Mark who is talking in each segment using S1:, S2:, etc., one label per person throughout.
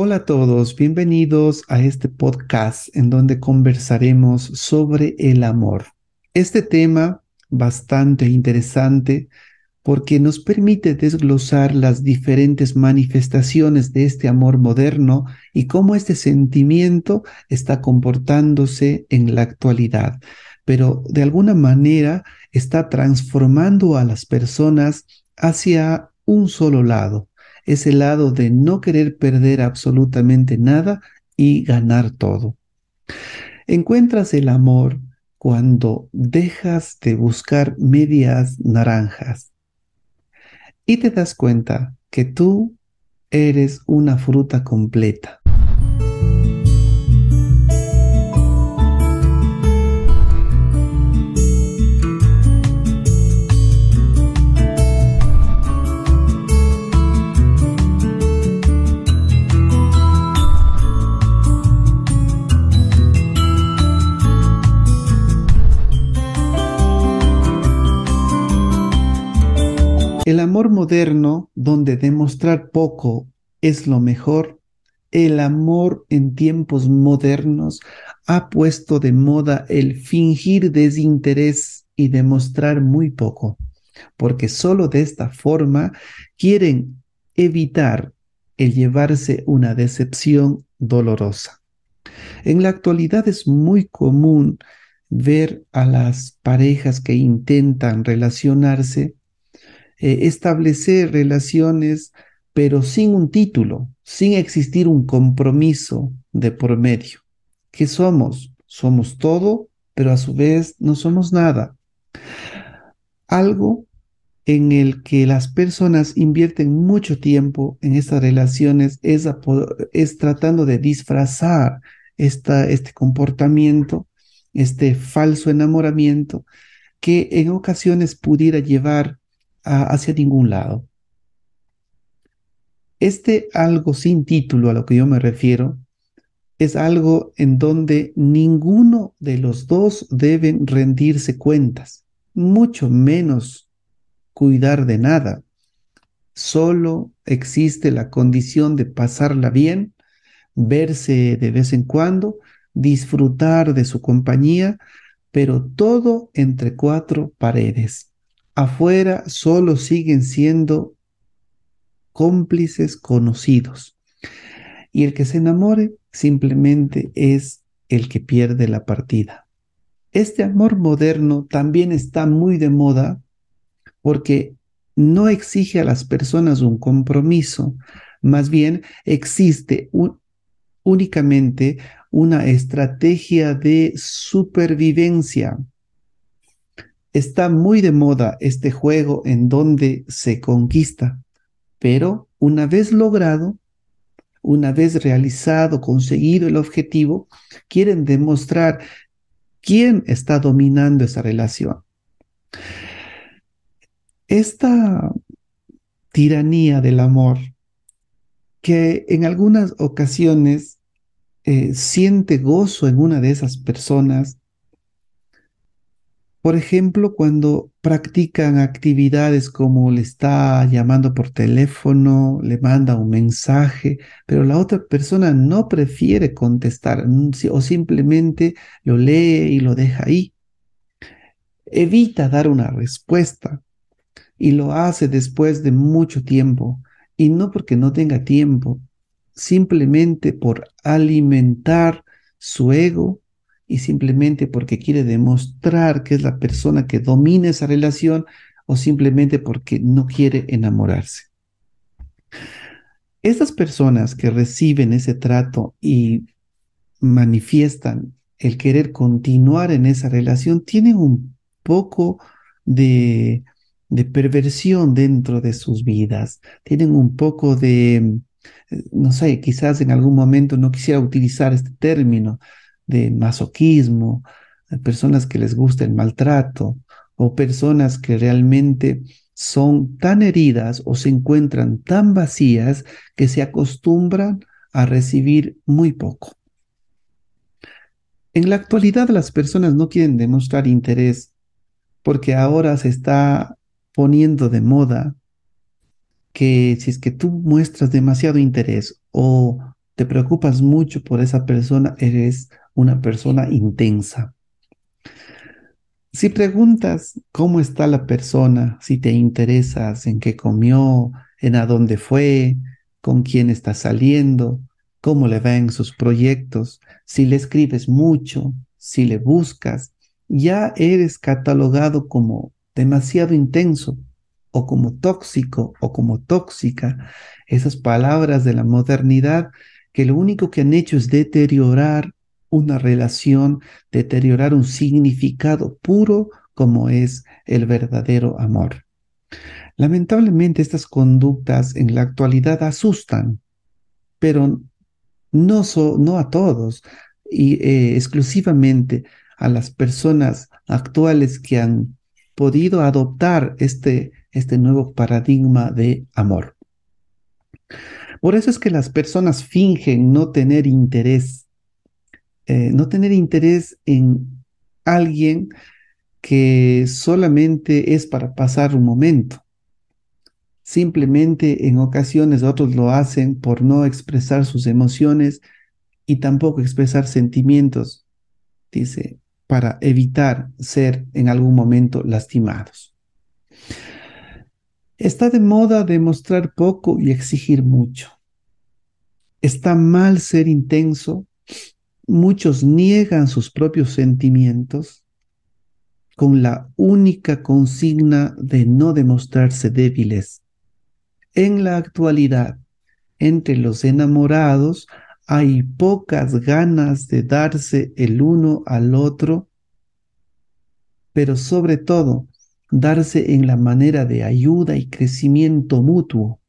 S1: Hola a todos, bienvenidos a este podcast en donde conversaremos sobre el amor. Este tema bastante interesante porque nos permite desglosar las diferentes manifestaciones de este amor moderno y cómo este sentimiento está comportándose en la actualidad, pero de alguna manera está transformando a las personas hacia un solo lado, ese lado de no querer perder absolutamente nada y ganar todo. Encuentras el amor cuando dejas de buscar medias naranjas y te das cuenta que tú eres una fruta completa. Amor moderno, donde demostrar poco es lo mejor, el amor en tiempos modernos ha puesto de moda el fingir desinterés y demostrar muy poco, porque solo de esta forma quieren evitar el llevarse una decepción dolorosa. En la actualidad es muy común ver a las parejas que intentan relacionarse eh, establecer relaciones, pero sin un título, sin existir un compromiso de por medio. ¿Qué somos? Somos todo, pero a su vez no somos nada. Algo en el que las personas invierten mucho tiempo en estas relaciones es, es tratando de disfrazar esta, este comportamiento, este falso enamoramiento, que en ocasiones pudiera llevar hacia ningún lado. Este algo sin título a lo que yo me refiero es algo en donde ninguno de los dos deben rendirse cuentas, mucho menos cuidar de nada. Solo existe la condición de pasarla bien, verse de vez en cuando, disfrutar de su compañía, pero todo entre cuatro paredes afuera solo siguen siendo cómplices conocidos. Y el que se enamore simplemente es el que pierde la partida. Este amor moderno también está muy de moda porque no exige a las personas un compromiso, más bien existe únicamente una estrategia de supervivencia Está muy de moda este juego en donde se conquista, pero una vez logrado, una vez realizado, conseguido el objetivo, quieren demostrar quién está dominando esa relación. Esta tiranía del amor, que en algunas ocasiones eh, siente gozo en una de esas personas, por ejemplo, cuando practican actividades como le está llamando por teléfono, le manda un mensaje, pero la otra persona no prefiere contestar o simplemente lo lee y lo deja ahí. Evita dar una respuesta y lo hace después de mucho tiempo y no porque no tenga tiempo, simplemente por alimentar su ego y simplemente porque quiere demostrar que es la persona que domina esa relación o simplemente porque no quiere enamorarse. Estas personas que reciben ese trato y manifiestan el querer continuar en esa relación tienen un poco de, de perversión dentro de sus vidas, tienen un poco de, no sé, quizás en algún momento no quisiera utilizar este término, de masoquismo, personas que les gusta el maltrato o personas que realmente son tan heridas o se encuentran tan vacías que se acostumbran a recibir muy poco. En la actualidad las personas no quieren demostrar interés porque ahora se está poniendo de moda que si es que tú muestras demasiado interés o te preocupas mucho por esa persona, eres una persona intensa. Si preguntas cómo está la persona, si te interesas en qué comió, en a dónde fue, con quién está saliendo, cómo le va en sus proyectos, si le escribes mucho, si le buscas, ya eres catalogado como demasiado intenso o como tóxico o como tóxica. Esas palabras de la modernidad que lo único que han hecho es deteriorar una relación, deteriorar un significado puro como es el verdadero amor. Lamentablemente estas conductas en la actualidad asustan, pero no, no a todos y eh, exclusivamente a las personas actuales que han podido adoptar este, este nuevo paradigma de amor. Por eso es que las personas fingen no tener interés, eh, no tener interés en alguien que solamente es para pasar un momento. Simplemente en ocasiones otros lo hacen por no expresar sus emociones y tampoco expresar sentimientos, dice, para evitar ser en algún momento lastimados. Está de moda demostrar poco y exigir mucho. Está mal ser intenso. Muchos niegan sus propios sentimientos con la única consigna de no demostrarse débiles. En la actualidad, entre los enamorados hay pocas ganas de darse el uno al otro, pero sobre todo darse en la manera de ayuda y crecimiento mutuo,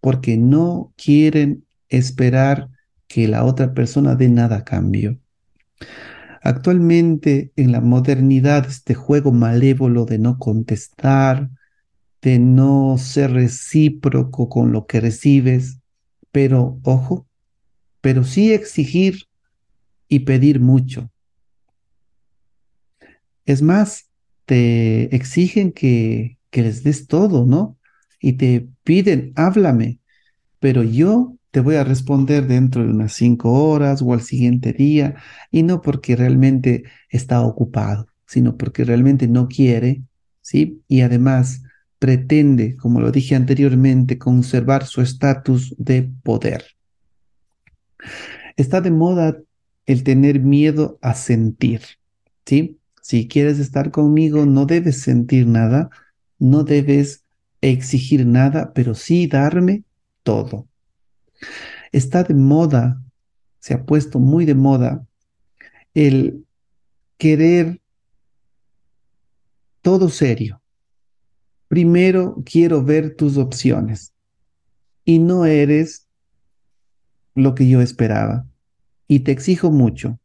S1: porque no quieren esperar que la otra persona dé nada a cambio. Actualmente en la modernidad este juego malévolo de no contestar, de no ser recíproco con lo que recibes, pero ojo, pero sí exigir y pedir mucho. Es más, te exigen que, que les des todo, ¿no? Y te piden, háblame, pero yo te voy a responder dentro de unas cinco horas o al siguiente día, y no porque realmente está ocupado, sino porque realmente no quiere, ¿sí? Y además pretende, como lo dije anteriormente, conservar su estatus de poder. Está de moda el tener miedo a sentir, ¿sí? Si quieres estar conmigo, no debes sentir nada, no debes exigir nada, pero sí darme todo. Está de moda, se ha puesto muy de moda el querer todo serio, primero quiero ver tus opciones y no eres lo que yo esperaba y te exijo mucho.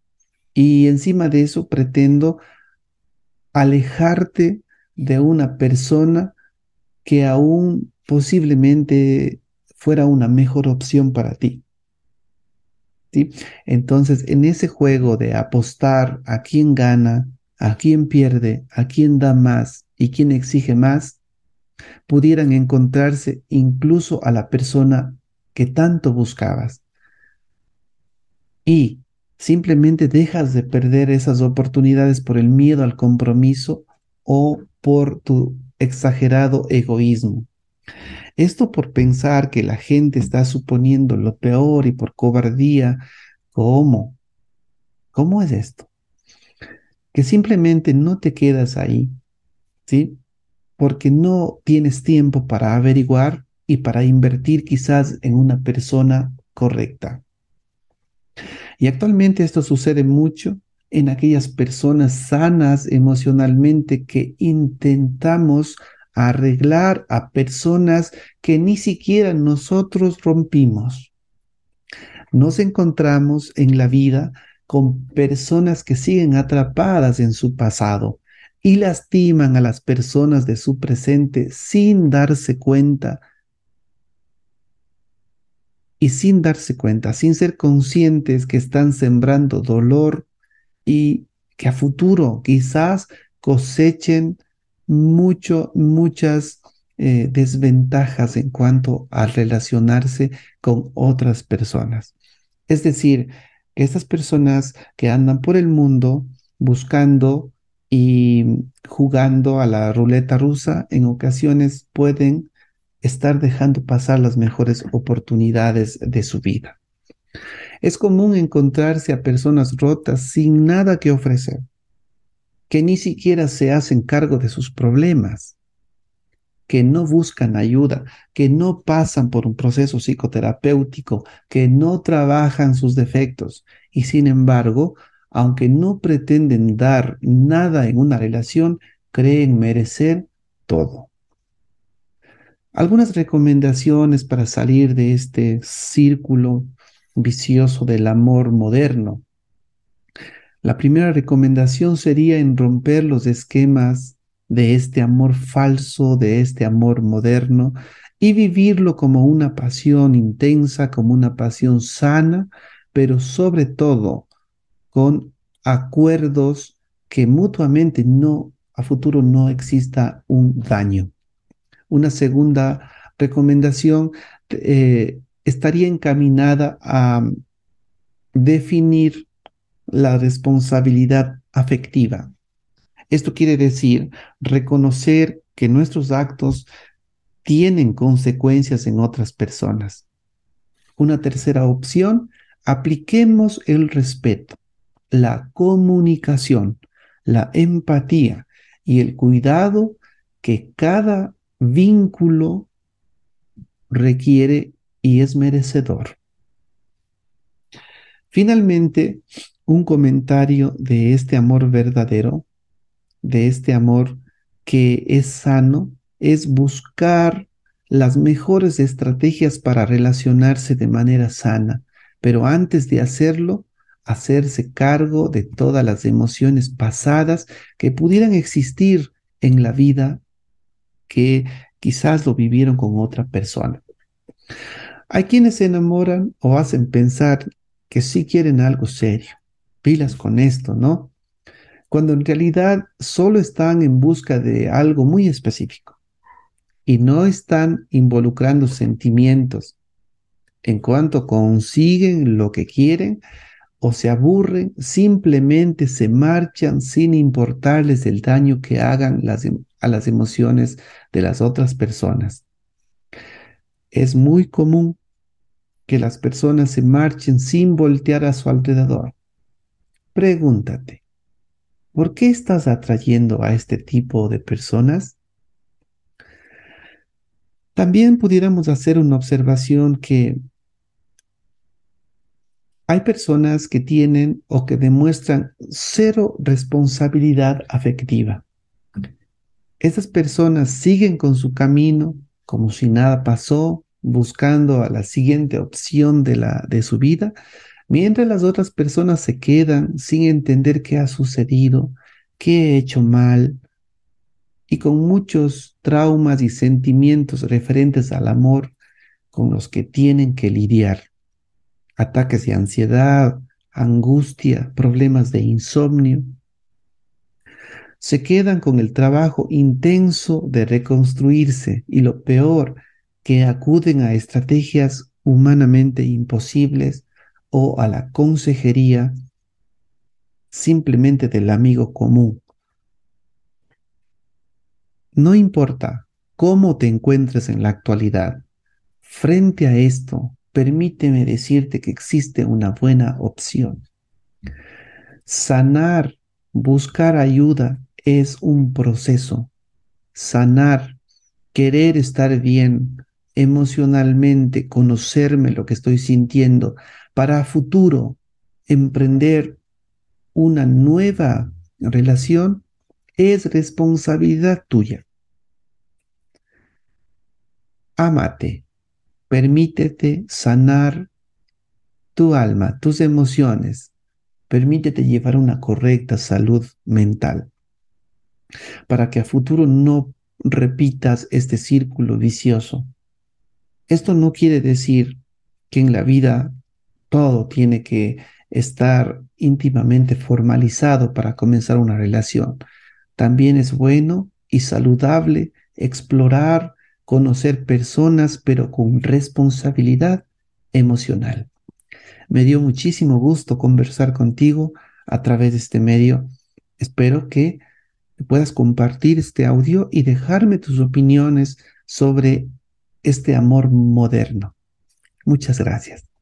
S1: Y encima de eso pretendo alejarte de una persona que aún posiblemente fuera una mejor opción para ti. ¿Sí? Entonces, en ese juego de apostar a quién gana, a quién pierde, a quién da más y quién exige más, pudieran encontrarse incluso a la persona que tanto buscabas. Y simplemente dejas de perder esas oportunidades por el miedo al compromiso o por tu exagerado egoísmo. Esto por pensar que la gente está suponiendo lo peor y por cobardía. ¿Cómo? ¿Cómo es esto? Que simplemente no te quedas ahí, ¿sí? porque no tienes tiempo para averiguar y para invertir quizás en una persona correcta. Y actualmente esto sucede mucho en aquellas personas sanas emocionalmente que intentamos arreglar a personas que ni siquiera nosotros rompimos. Nos encontramos en la vida con personas que siguen atrapadas en su pasado, y lastiman a las personas de su presente sin darse cuenta y sin darse cuenta, sin ser conscientes que están sembrando dolor y que a futuro quizás cosechen mucho, muchas eh, desventajas en cuanto a relacionarse con otras personas. Es decir, que estas personas que andan por el mundo buscando y jugando a la ruleta rusa, en ocasiones pueden estar dejando pasar las mejores oportunidades de su vida. Es común encontrarse a personas rotas sin nada que ofrecer, que ni siquiera se hacen cargo de sus problemas, que no buscan ayuda, que no pasan por un proceso psicoterapéutico, que no trabajan sus defectos y sin embargo, aunque no pretenden dar nada en una relación, creen merecer todo. Algunas recomendaciones para salir de este círculo vicioso del amor moderno. La primera recomendación sería en romper los esquemas de este amor falso, de este amor moderno, y vivirlo como una pasión intensa, como una pasión sana, pero sobre todo con acuerdos que mutuamente no, a futuro no exista un daño. Una segunda recomendación eh, estaría encaminada a definir la responsabilidad afectiva. Esto quiere decir reconocer que nuestros actos tienen consecuencias en otras personas. Una tercera opción, apliquemos el respeto, la comunicación, la empatía y el cuidado que cada vínculo requiere y es merecedor. Finalmente, un comentario de este amor verdadero, de este amor que es sano, es buscar las mejores estrategias para relacionarse de manera sana, pero antes de hacerlo, hacerse cargo de todas las emociones pasadas que pudieran existir en la vida que quizás lo vivieron con otra persona. Hay quienes se enamoran o hacen pensar que sí quieren algo serio. Pilas con esto, ¿no? Cuando en realidad solo están en busca de algo muy específico y no están involucrando sentimientos. En cuanto consiguen lo que quieren o se aburren, simplemente se marchan sin importarles el daño que hagan em, a las emociones de las otras personas. Es muy común que las personas se marchen sin voltear a su alrededor. Pregúntate, ¿por qué estás atrayendo a este tipo de personas? También pudiéramos hacer una observación que hay personas que tienen o que demuestran cero responsabilidad afectiva. Esas personas siguen con su camino como si nada pasó, buscando a la siguiente opción de, la, de su vida, mientras las otras personas se quedan sin entender qué ha sucedido, qué he hecho mal, y con muchos traumas y sentimientos referentes al amor con los que tienen que lidiar. Ataques de ansiedad, angustia, problemas de insomnio. Se quedan con el trabajo intenso de reconstruirse y lo peor, que acuden a estrategias humanamente imposibles o a la consejería simplemente del amigo común. No importa cómo te encuentres en la actualidad, frente a esto, permíteme decirte que existe una buena opción. Sanar, buscar ayuda es un proceso. Sanar, querer estar bien, emocionalmente, conocerme lo que estoy sintiendo, para futuro emprender una nueva relación, es responsabilidad tuya. Ámate, permítete sanar tu alma, tus emociones, permítete llevar una correcta salud mental, para que a futuro no repitas este círculo vicioso esto no quiere decir que en la vida todo tiene que estar íntimamente formalizado para comenzar una relación. También es bueno y saludable explorar, conocer personas, pero con responsabilidad emocional. Me dio muchísimo gusto conversar contigo a través de este medio. Espero que puedas compartir este audio y dejarme tus opiniones sobre este amor moderno. Muchas gracias.